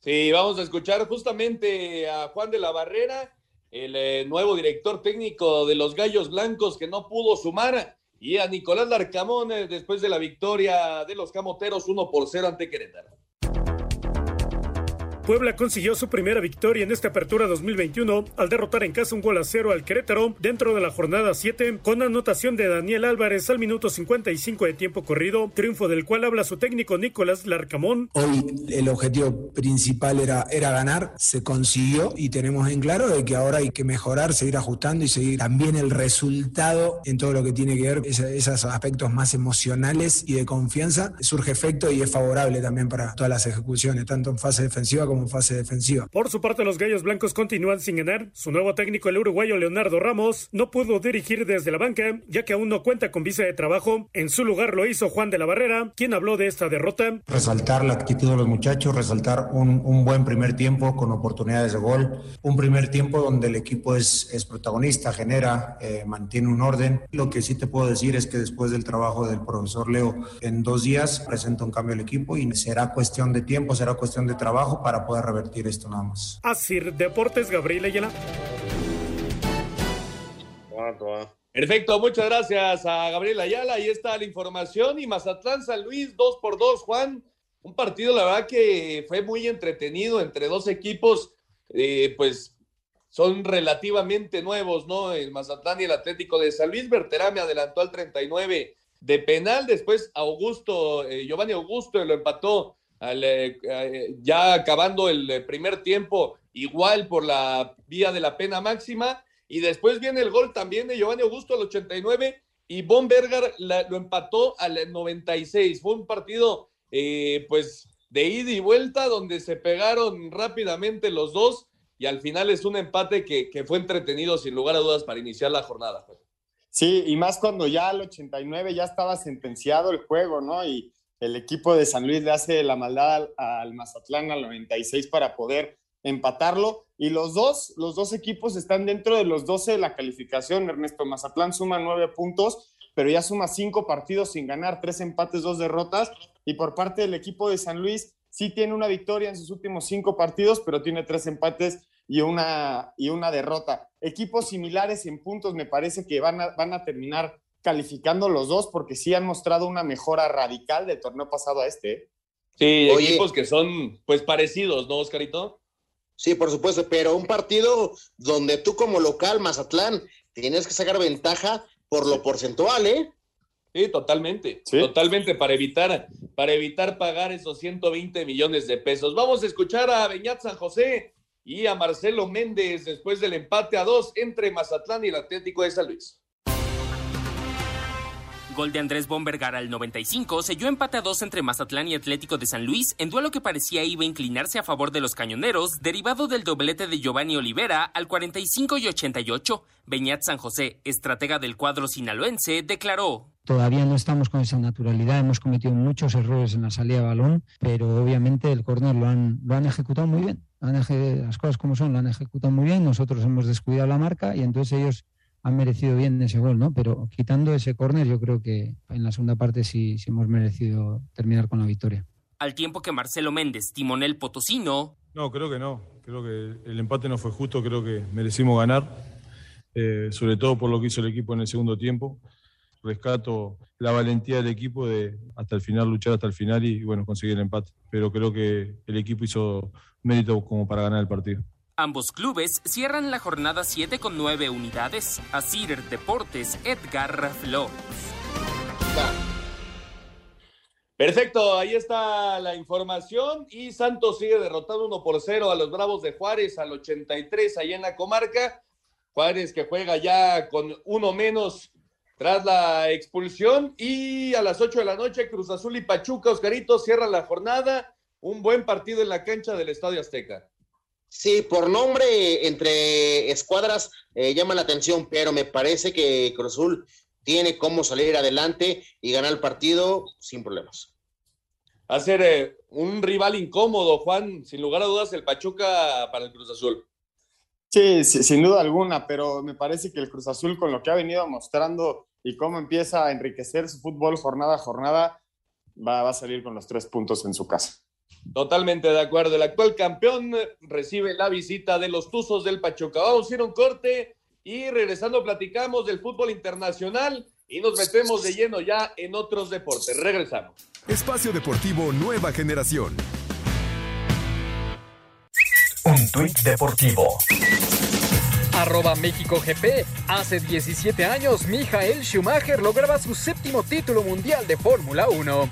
Sí, vamos a escuchar justamente a Juan de la Barrera, el eh, nuevo director técnico de los Gallos Blancos que no pudo sumar, y a Nicolás Larcamón eh, después de la victoria de los Camoteros 1 por 0 ante Querétaro. Puebla consiguió su primera victoria en esta apertura 2021 al derrotar en casa un gol a cero al Querétaro dentro de la jornada 7 con anotación de Daniel Álvarez al minuto 55 de tiempo corrido, triunfo del cual habla su técnico Nicolás Larcamón. Hoy el objetivo principal era, era ganar, se consiguió y tenemos en claro de que ahora hay que mejorar, seguir ajustando y seguir también el resultado en todo lo que tiene que ver esos aspectos más emocionales y de confianza surge efecto y es favorable también para todas las ejecuciones, tanto en fase defensiva como fase defensiva. Por su parte, los Gallos Blancos continúan sin ganar. Su nuevo técnico, el uruguayo Leonardo Ramos, no pudo dirigir desde la banca, ya que aún no cuenta con visa de trabajo. En su lugar lo hizo Juan de la Barrera, quien habló de esta derrota. Resaltar la actitud de los muchachos, resaltar un, un buen primer tiempo con oportunidades de gol, un primer tiempo donde el equipo es, es protagonista, genera, eh, mantiene un orden. Lo que sí te puedo decir es que después del trabajo del profesor Leo en dos días presenta un cambio al equipo y será cuestión de tiempo, será cuestión de trabajo para poder revertir esto nada más. Así, Deportes, Gabriel Ayala. Perfecto, muchas gracias a Gabriel Ayala. Ahí está la información. Y Mazatlán San Luis, 2 por 2 Juan. Un partido, la verdad, que fue muy entretenido entre dos equipos, eh, pues son relativamente nuevos, ¿no? El Mazatlán y el Atlético de San Luis. Berterame adelantó al 39 de penal. Después Augusto, eh, Giovanni Augusto lo empató al, eh, ya acabando el primer tiempo, igual por la vía de la pena máxima. Y después viene el gol también de Giovanni Augusto al 89 y Von Berger lo empató al 96. Fue un partido, eh, pues, de ida y vuelta donde se pegaron rápidamente los dos y al final es un empate que, que fue entretenido sin lugar a dudas para iniciar la jornada. Sí, y más cuando ya al 89 ya estaba sentenciado el juego, ¿no? Y el equipo de San Luis le hace la maldad al, Mazatlán al 96 para poder empatarlo. Y los dos, los dos equipos están dentro de los 12 de la calificación. Ernesto Mazatlán suma nueve puntos, pero ya suma cinco partidos sin ganar, tres empates, dos derrotas. Y por parte del equipo de San Luis, sí tiene una victoria en sus últimos cinco partidos, pero tiene tres empates y una, y una derrota. Equipos similares en puntos, me parece que van a, van a terminar calificando los dos porque sí han mostrado una mejora radical del torneo pasado a este. ¿eh? Sí, equipos que son pues parecidos, ¿no, Oscarito? Sí, por supuesto, pero un partido donde tú como local, Mazatlán, tienes que sacar ventaja por lo porcentual, ¿eh? Sí, totalmente, ¿Sí? totalmente para evitar, para evitar pagar esos 120 millones de pesos. Vamos a escuchar a Beñat San José y a Marcelo Méndez después del empate a dos entre Mazatlán y el Atlético de San Luis. Gol de Andrés Bombergar al 95 selló empate a dos entre Mazatlán y Atlético de San Luis en duelo que parecía iba a inclinarse a favor de los cañoneros, derivado del doblete de Giovanni Olivera al 45 y 88. Beñat San José, estratega del cuadro sinaloense, declaró. Todavía no estamos con esa naturalidad, hemos cometido muchos errores en la salida de balón, pero obviamente el córner lo han, lo han ejecutado muy bien. Han las cosas como son, lo han ejecutado muy bien, nosotros hemos descuidado la marca y entonces ellos han merecido bien ese gol, ¿no? Pero quitando ese córner, yo creo que en la segunda parte sí, sí hemos merecido terminar con la victoria. Al tiempo que Marcelo Méndez, timonel potosino. No, creo que no. Creo que el empate no fue justo, creo que merecimos ganar, eh, sobre todo por lo que hizo el equipo en el segundo tiempo. Rescato la valentía del equipo de hasta el final, luchar hasta el final y, bueno, conseguir el empate. Pero creo que el equipo hizo mérito como para ganar el partido. Ambos clubes cierran la jornada 7 con 9 unidades. Asir Deportes, Edgar Flores. Perfecto, ahí está la información y Santos sigue derrotando 1 por 0 a los Bravos de Juárez al 83 allá en la comarca. Juárez que juega ya con uno menos tras la expulsión y a las 8 de la noche Cruz Azul y Pachuca, Oscarito, cierran la jornada. Un buen partido en la cancha del Estadio Azteca. Sí, por nombre entre escuadras eh, llama la atención, pero me parece que Cruz Azul tiene cómo salir adelante y ganar el partido sin problemas. Va a ser eh, un rival incómodo, Juan, sin lugar a dudas, el Pachuca para el Cruz Azul. Sí, sí, sin duda alguna, pero me parece que el Cruz Azul con lo que ha venido mostrando y cómo empieza a enriquecer su fútbol jornada a jornada, va, va a salir con los tres puntos en su casa. Totalmente de acuerdo. El actual campeón recibe la visita de los Tuzos del Pachuca. Vamos a ir a un corte y regresando platicamos del fútbol internacional y nos metemos de lleno ya en otros deportes. Regresamos. Espacio Deportivo Nueva Generación. tuit deportivo. Arroba México GP. Hace 17 años, Michael Schumacher lograba su séptimo título mundial de Fórmula 1.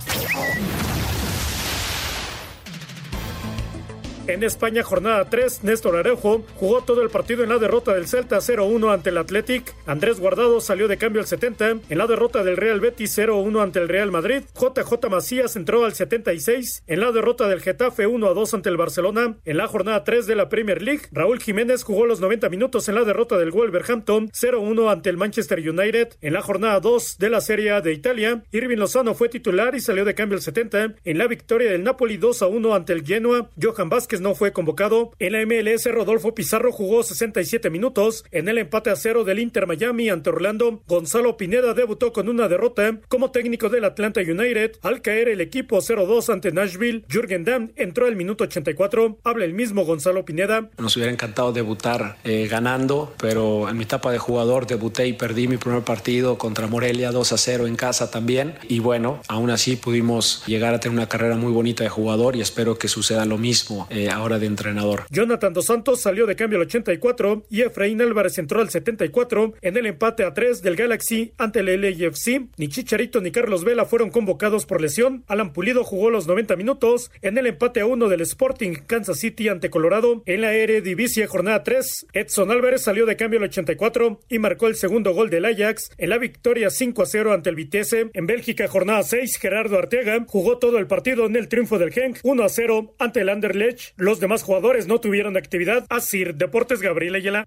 En España, jornada 3, Néstor Arejo jugó todo el partido en la derrota del Celta 0-1 ante el Athletic. Andrés Guardado salió de cambio al 70 en la derrota del Real Betis 0-1 ante el Real Madrid. JJ Macías entró al 76 en la derrota del Getafe 1-2 ante el Barcelona. En la jornada 3 de la Premier League, Raúl Jiménez jugó los 90 minutos en la derrota del Wolverhampton 0-1 ante el Manchester United. En la jornada 2 de la Serie A de Italia, Irving Lozano fue titular y salió de cambio al 70 en la victoria del Napoli 2-1 ante el Genoa. Johan Vázquez no fue convocado. En la MLS, Rodolfo Pizarro jugó 67 minutos. En el empate a cero del Inter Miami ante Orlando, Gonzalo Pineda debutó con una derrota como técnico del Atlanta United. Al caer el equipo 0-2 ante Nashville, Jürgen Damm entró al minuto 84. Habla el mismo Gonzalo Pineda. Nos hubiera encantado debutar eh, ganando, pero en mi etapa de jugador debuté y perdí mi primer partido contra Morelia 2 0 en casa también. Y bueno, aún así pudimos llegar a tener una carrera muy bonita de jugador y espero que suceda lo mismo eh, ahora de entrenador. Jonathan Dos Santos salió de cambio al 84 y Efraín Álvarez entró al 74 en el empate a 3 del Galaxy ante el LAFC. Ni Chicharito ni Carlos Vela fueron convocados por lesión. Alan Pulido jugó los 90 minutos en el empate a 1 del Sporting Kansas City ante Colorado en la Eredivisie jornada 3. Edson Álvarez salió de cambio al 84 y marcó el segundo gol del Ajax en la victoria 5 a 0 ante el Vitesse. En Bélgica jornada 6 Gerardo Arteaga jugó todo el partido en el triunfo del Genk 1 a 0 ante el Anderlecht. Los demás jugadores no tuvieron actividad. Así, Deportes Gabriel Ayala.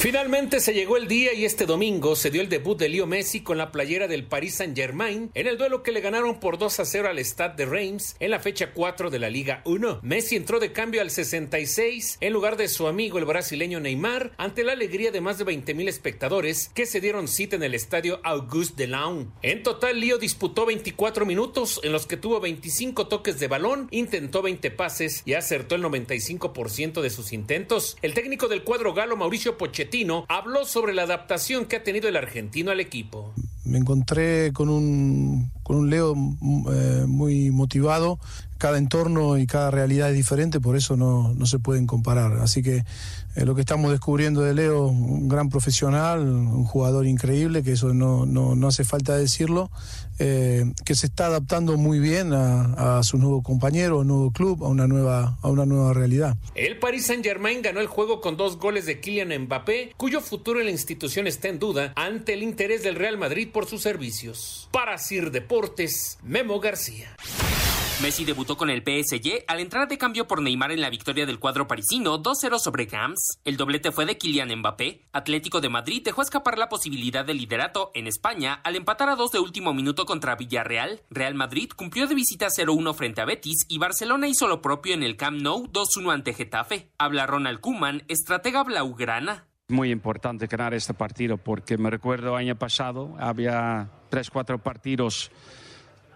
Finalmente se llegó el día y este domingo se dio el debut de Leo Messi con la playera del Paris Saint-Germain en el duelo que le ganaron por 2 a 0 al Stade de Reims en la fecha 4 de la Liga 1. Messi entró de cambio al 66 en lugar de su amigo el brasileño Neymar ante la alegría de más de 20 mil espectadores que se dieron cita en el estadio Auguste Delaun. En total, Leo disputó 24 minutos en los que tuvo 25 toques de balón, intentó 20 pases y acertó el 95% de sus intentos. El técnico del cuadro galo Mauricio Pochettino habló sobre la adaptación que ha tenido el argentino al equipo. Me encontré con un, con un Leo eh, muy motivado. Cada entorno y cada realidad es diferente, por eso no, no se pueden comparar. Así que eh, lo que estamos descubriendo de Leo, un gran profesional, un jugador increíble, que eso no, no, no hace falta decirlo, eh, que se está adaptando muy bien a, a su nuevo compañero, a un nuevo club, a una nueva, a una nueva realidad. El Paris Saint Germain ganó el juego con dos goles de Kylian Mbappé, cuyo futuro en la institución está en duda ante el interés del Real Madrid por sus servicios. Para Sir Deportes, Memo García. Messi debutó con el PSG al entrar de cambio por Neymar en la victoria del cuadro parisino 2-0 sobre Gams. El doblete fue de Kylian Mbappé. Atlético de Madrid dejó escapar la posibilidad de liderato en España al empatar a dos de último minuto contra Villarreal. Real Madrid cumplió de visita 0-1 frente a Betis y Barcelona hizo lo propio en el Camp Nou 2-1 ante Getafe. Habla Ronald Koeman, estratega blaugrana. Muy importante ganar este partido porque me recuerdo año pasado había tres, cuatro partidos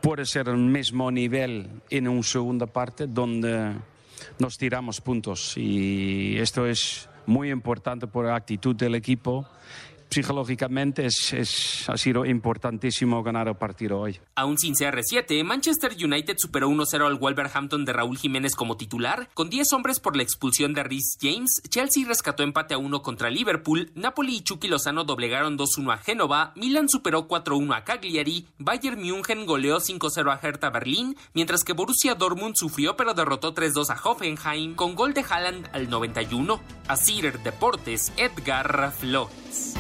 puede ser el mismo nivel en una segunda parte donde nos tiramos puntos y esto es muy importante por la actitud del equipo. Psicológicamente es, es, ha sido importantísimo ganar el partido hoy. Aún sin CR7, Manchester United superó 1-0 al Wolverhampton de Raúl Jiménez como titular. Con 10 hombres por la expulsión de Rhys James, Chelsea rescató empate a 1 contra Liverpool, Napoli y Chucky Lozano doblegaron 2-1 a Génova, Milan superó 4-1 a Cagliari, Bayern München goleó 5-0 a Hertha Berlín, mientras que Borussia Dortmund sufrió pero derrotó 3-2 a Hoffenheim con gol de Haaland al 91. A Deportes, Edgar Flores.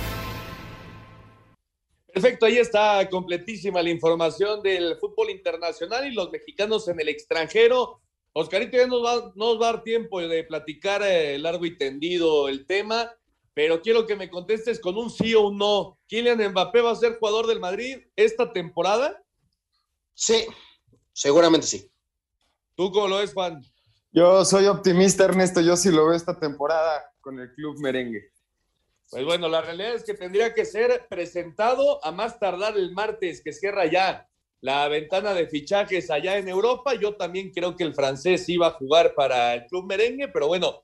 Perfecto, ahí está completísima la información del fútbol internacional y los mexicanos en el extranjero. Oscarito ya nos va, nos va a dar tiempo de platicar eh, largo y tendido el tema, pero quiero que me contestes con un sí o un no. ¿Kylian Mbappé va a ser jugador del Madrid esta temporada? Sí, seguramente sí. ¿Tú cómo lo ves, Juan? Yo soy optimista, Ernesto. Yo sí lo veo esta temporada con el club merengue. Pues bueno, la realidad es que tendría que ser presentado a más tardar el martes, que cierra ya la ventana de fichajes allá en Europa. Yo también creo que el francés iba a jugar para el club merengue, pero bueno,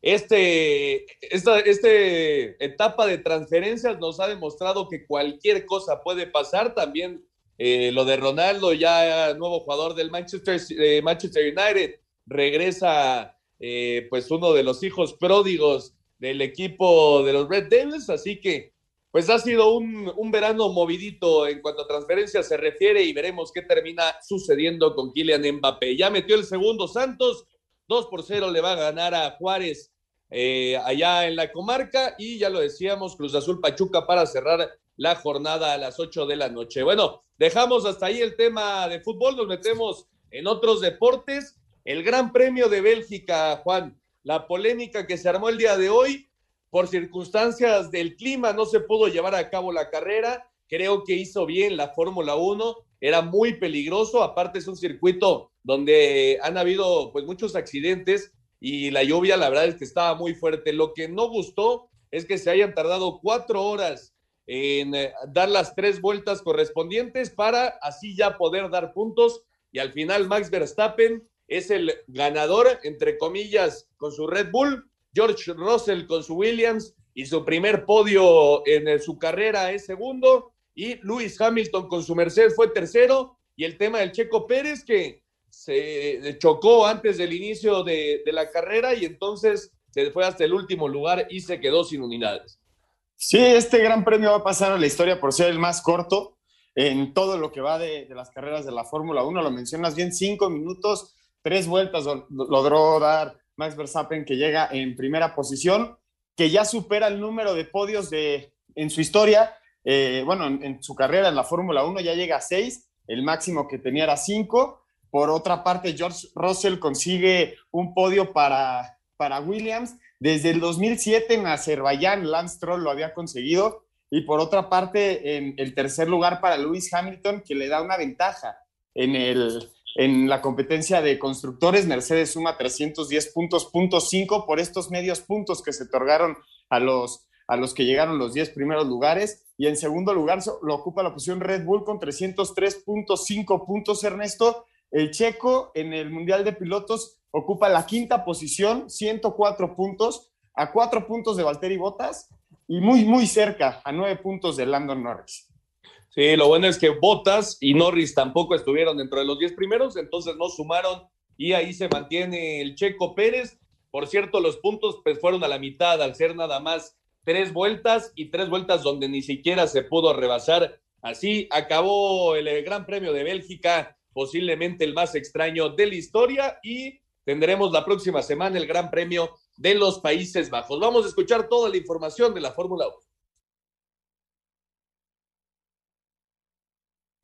este, esta este etapa de transferencias nos ha demostrado que cualquier cosa puede pasar. También eh, lo de Ronaldo, ya nuevo jugador del Manchester, eh, Manchester United, regresa eh, pues uno de los hijos pródigos del equipo de los Red Devils, así que pues ha sido un, un, verano movidito en cuanto a transferencias se refiere y veremos qué termina sucediendo con Kylian Mbappé. Ya metió el segundo Santos, 2 por 0 le va a ganar a Juárez eh, allá en la comarca y ya lo decíamos, Cruz Azul Pachuca para cerrar la jornada a las 8 de la noche. Bueno, dejamos hasta ahí el tema de fútbol, nos metemos en otros deportes. El Gran Premio de Bélgica, Juan, la polémica que se armó el día de hoy, por circunstancias del clima no se pudo llevar a cabo la carrera. Creo que hizo bien la Fórmula 1, era muy peligroso, aparte es un circuito donde han habido pues muchos accidentes y la lluvia la verdad es que estaba muy fuerte. Lo que no gustó es que se hayan tardado cuatro horas en eh, dar las tres vueltas correspondientes para así ya poder dar puntos y al final Max Verstappen es el ganador, entre comillas, con su Red Bull, George Russell con su Williams y su primer podio en eh, su carrera es segundo y Lewis Hamilton con su Mercedes fue tercero y el tema del Checo Pérez que se chocó antes del inicio de, de la carrera y entonces se fue hasta el último lugar y se quedó sin unidades. Sí, este gran premio va a pasar a la historia por ser el más corto en todo lo que va de, de las carreras de la Fórmula 1. Lo mencionas bien, cinco minutos, tres vueltas logró dar Max Verstappen, que llega en primera posición, que ya supera el número de podios de, en su historia. Eh, bueno, en, su carrera en la Fórmula 1 ya llega a seis, el máximo que tenía era cinco. Por otra parte, George Russell consigue un podio para, para Williams desde el 2007 en Azerbaiyán, Lance Troll lo había conseguido. Y por otra parte, en el tercer lugar para Lewis Hamilton, que le da una ventaja en, el, en la competencia de constructores. Mercedes suma 310 puntos, punto 5 por estos medios puntos que se otorgaron a los, a los que llegaron los 10 primeros lugares. Y en segundo lugar lo ocupa la posición Red Bull con 303.5 puntos, Ernesto. El checo en el Mundial de Pilotos ocupa la quinta posición, 104 puntos, a cuatro puntos de Valtteri Bottas y muy, muy cerca, a nueve puntos de Landon Norris. Sí, lo bueno es que Bottas y Norris tampoco estuvieron dentro de los diez primeros, entonces no sumaron y ahí se mantiene el Checo Pérez. Por cierto, los puntos pues, fueron a la mitad al ser nada más tres vueltas y tres vueltas donde ni siquiera se pudo rebasar. Así acabó el Gran Premio de Bélgica, posiblemente el más extraño de la historia y tendremos la próxima semana el Gran Premio de los Países Bajos. Vamos a escuchar toda la información de la Fórmula 1.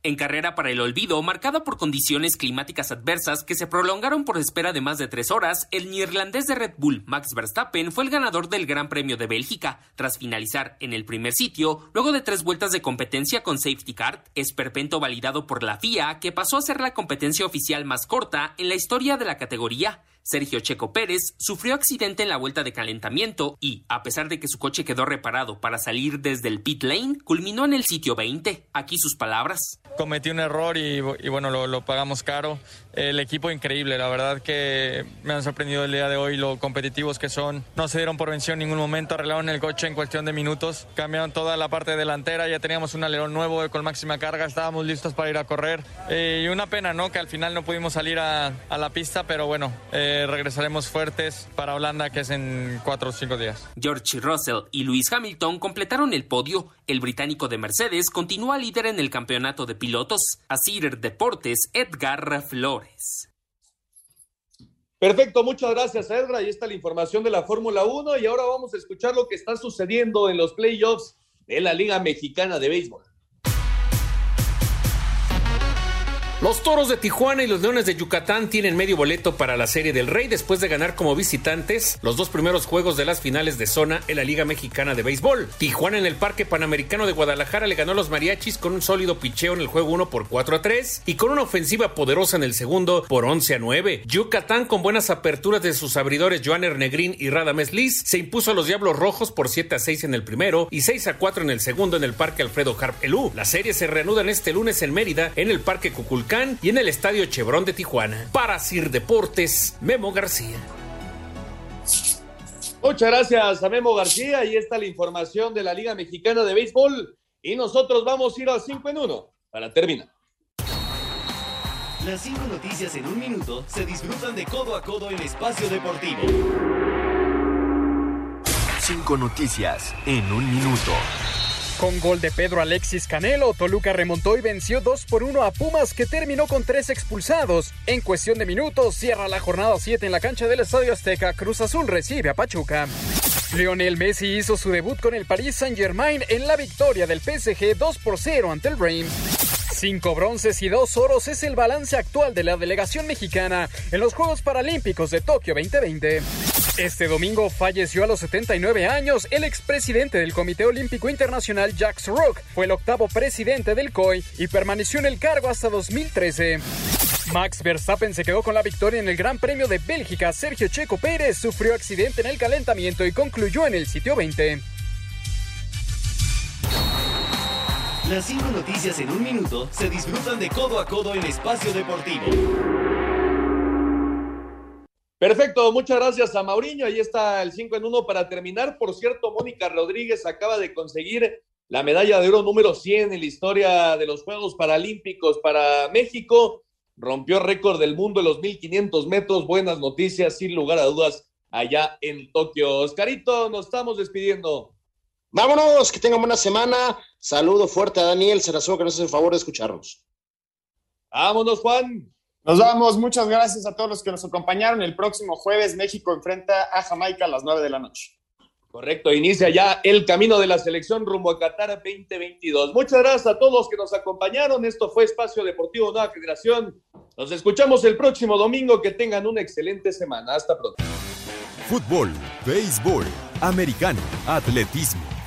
En carrera para el olvido, marcada por condiciones climáticas adversas que se prolongaron por espera de más de tres horas, el neerlandés de Red Bull, Max Verstappen, fue el ganador del Gran Premio de Bélgica, tras finalizar en el primer sitio, luego de tres vueltas de competencia con safety car, esperpento validado por la FIA, que pasó a ser la competencia oficial más corta en la historia de la categoría. Sergio Checo Pérez sufrió accidente en la vuelta de calentamiento y, a pesar de que su coche quedó reparado para salir desde el pit lane, culminó en el sitio 20. Aquí sus palabras. Cometí un error y, y bueno, lo, lo, pagamos caro. El equipo increíble, la verdad que me han sorprendido el día de hoy lo competitivos que son. No se dieron por vencido en ningún momento, arreglaron el coche en cuestión de minutos, cambiaron toda la parte delantera, ya teníamos un alerón nuevo con máxima carga, estábamos listos para ir a correr. Eh, y una pena, ¿no? Que al final no pudimos salir a, a la pista, pero bueno, eh, regresaremos fuertes para Holanda, que es en cuatro o cinco días. George Russell y Lewis Hamilton completaron el podio. El británico de Mercedes continúa líder en el campeonato de pilotos. Asir Deportes, Edgar Flores. Perfecto, muchas gracias Edgar. Ahí está la información de la Fórmula 1 y ahora vamos a escuchar lo que está sucediendo en los playoffs de la Liga Mexicana de Béisbol. Los Toros de Tijuana y los Leones de Yucatán tienen medio boleto para la Serie del Rey después de ganar como visitantes los dos primeros juegos de las finales de zona en la Liga Mexicana de Béisbol. Tijuana en el Parque Panamericano de Guadalajara le ganó a los Mariachis con un sólido picheo en el juego 1 por 4 a 3 y con una ofensiva poderosa en el segundo por 11 a 9. Yucatán con buenas aperturas de sus abridores Joaner Negrín y Radames Liz se impuso a los Diablos Rojos por 7 a 6 en el primero y 6 a 4 en el segundo en el Parque Alfredo Harp Elú. La serie se reanuda en este lunes en Mérida en el Parque Cuculcán y en el Estadio Chevron de Tijuana. Para Sir Deportes, Memo García. Muchas gracias a Memo García. Ahí está la información de la Liga Mexicana de Béisbol. Y nosotros vamos a ir al 5 en 1 para terminar. Las cinco noticias en un minuto se disfrutan de codo a codo en Espacio Deportivo. Cinco noticias en un minuto. Con gol de Pedro Alexis Canelo, Toluca remontó y venció 2 por 1 a Pumas, que terminó con tres expulsados. En cuestión de minutos, cierra la jornada 7 en la cancha del Estadio Azteca. Cruz Azul recibe a Pachuca. Lionel Messi hizo su debut con el Paris Saint-Germain en la victoria del PSG 2 por 0 ante el Reims. Cinco bronces y dos oros es el balance actual de la delegación mexicana en los Juegos Paralímpicos de Tokio 2020. Este domingo falleció a los 79 años el expresidente del Comité Olímpico Internacional Jacques Rock. Fue el octavo presidente del COI y permaneció en el cargo hasta 2013. Max Verstappen se quedó con la victoria en el Gran Premio de Bélgica. Sergio Checo Pérez sufrió accidente en el calentamiento y concluyó en el sitio 20. Las cinco noticias en un minuto se disfrutan de codo a codo en Espacio Deportivo. Perfecto, muchas gracias a Mauriño. Ahí está el 5 en 1 para terminar. Por cierto, Mónica Rodríguez acaba de conseguir la medalla de oro número 100 en la historia de los Juegos Paralímpicos para México. Rompió récord del mundo en los 1500 metros. Buenas noticias, sin lugar a dudas, allá en Tokio. Oscarito, nos estamos despidiendo. Vámonos, que tengan buena semana. Saludo fuerte a Daniel Serazo, que nos hace el favor de escucharnos. Vámonos, Juan. Nos vamos, muchas gracias a todos los que nos acompañaron. El próximo jueves México enfrenta a Jamaica a las 9 de la noche. Correcto, inicia ya el camino de la selección rumbo a Qatar 2022. Muchas gracias a todos los que nos acompañaron. Esto fue Espacio Deportivo Nueva Generación. Nos escuchamos el próximo domingo. Que tengan una excelente semana. Hasta pronto. Fútbol, béisbol, americano, atletismo,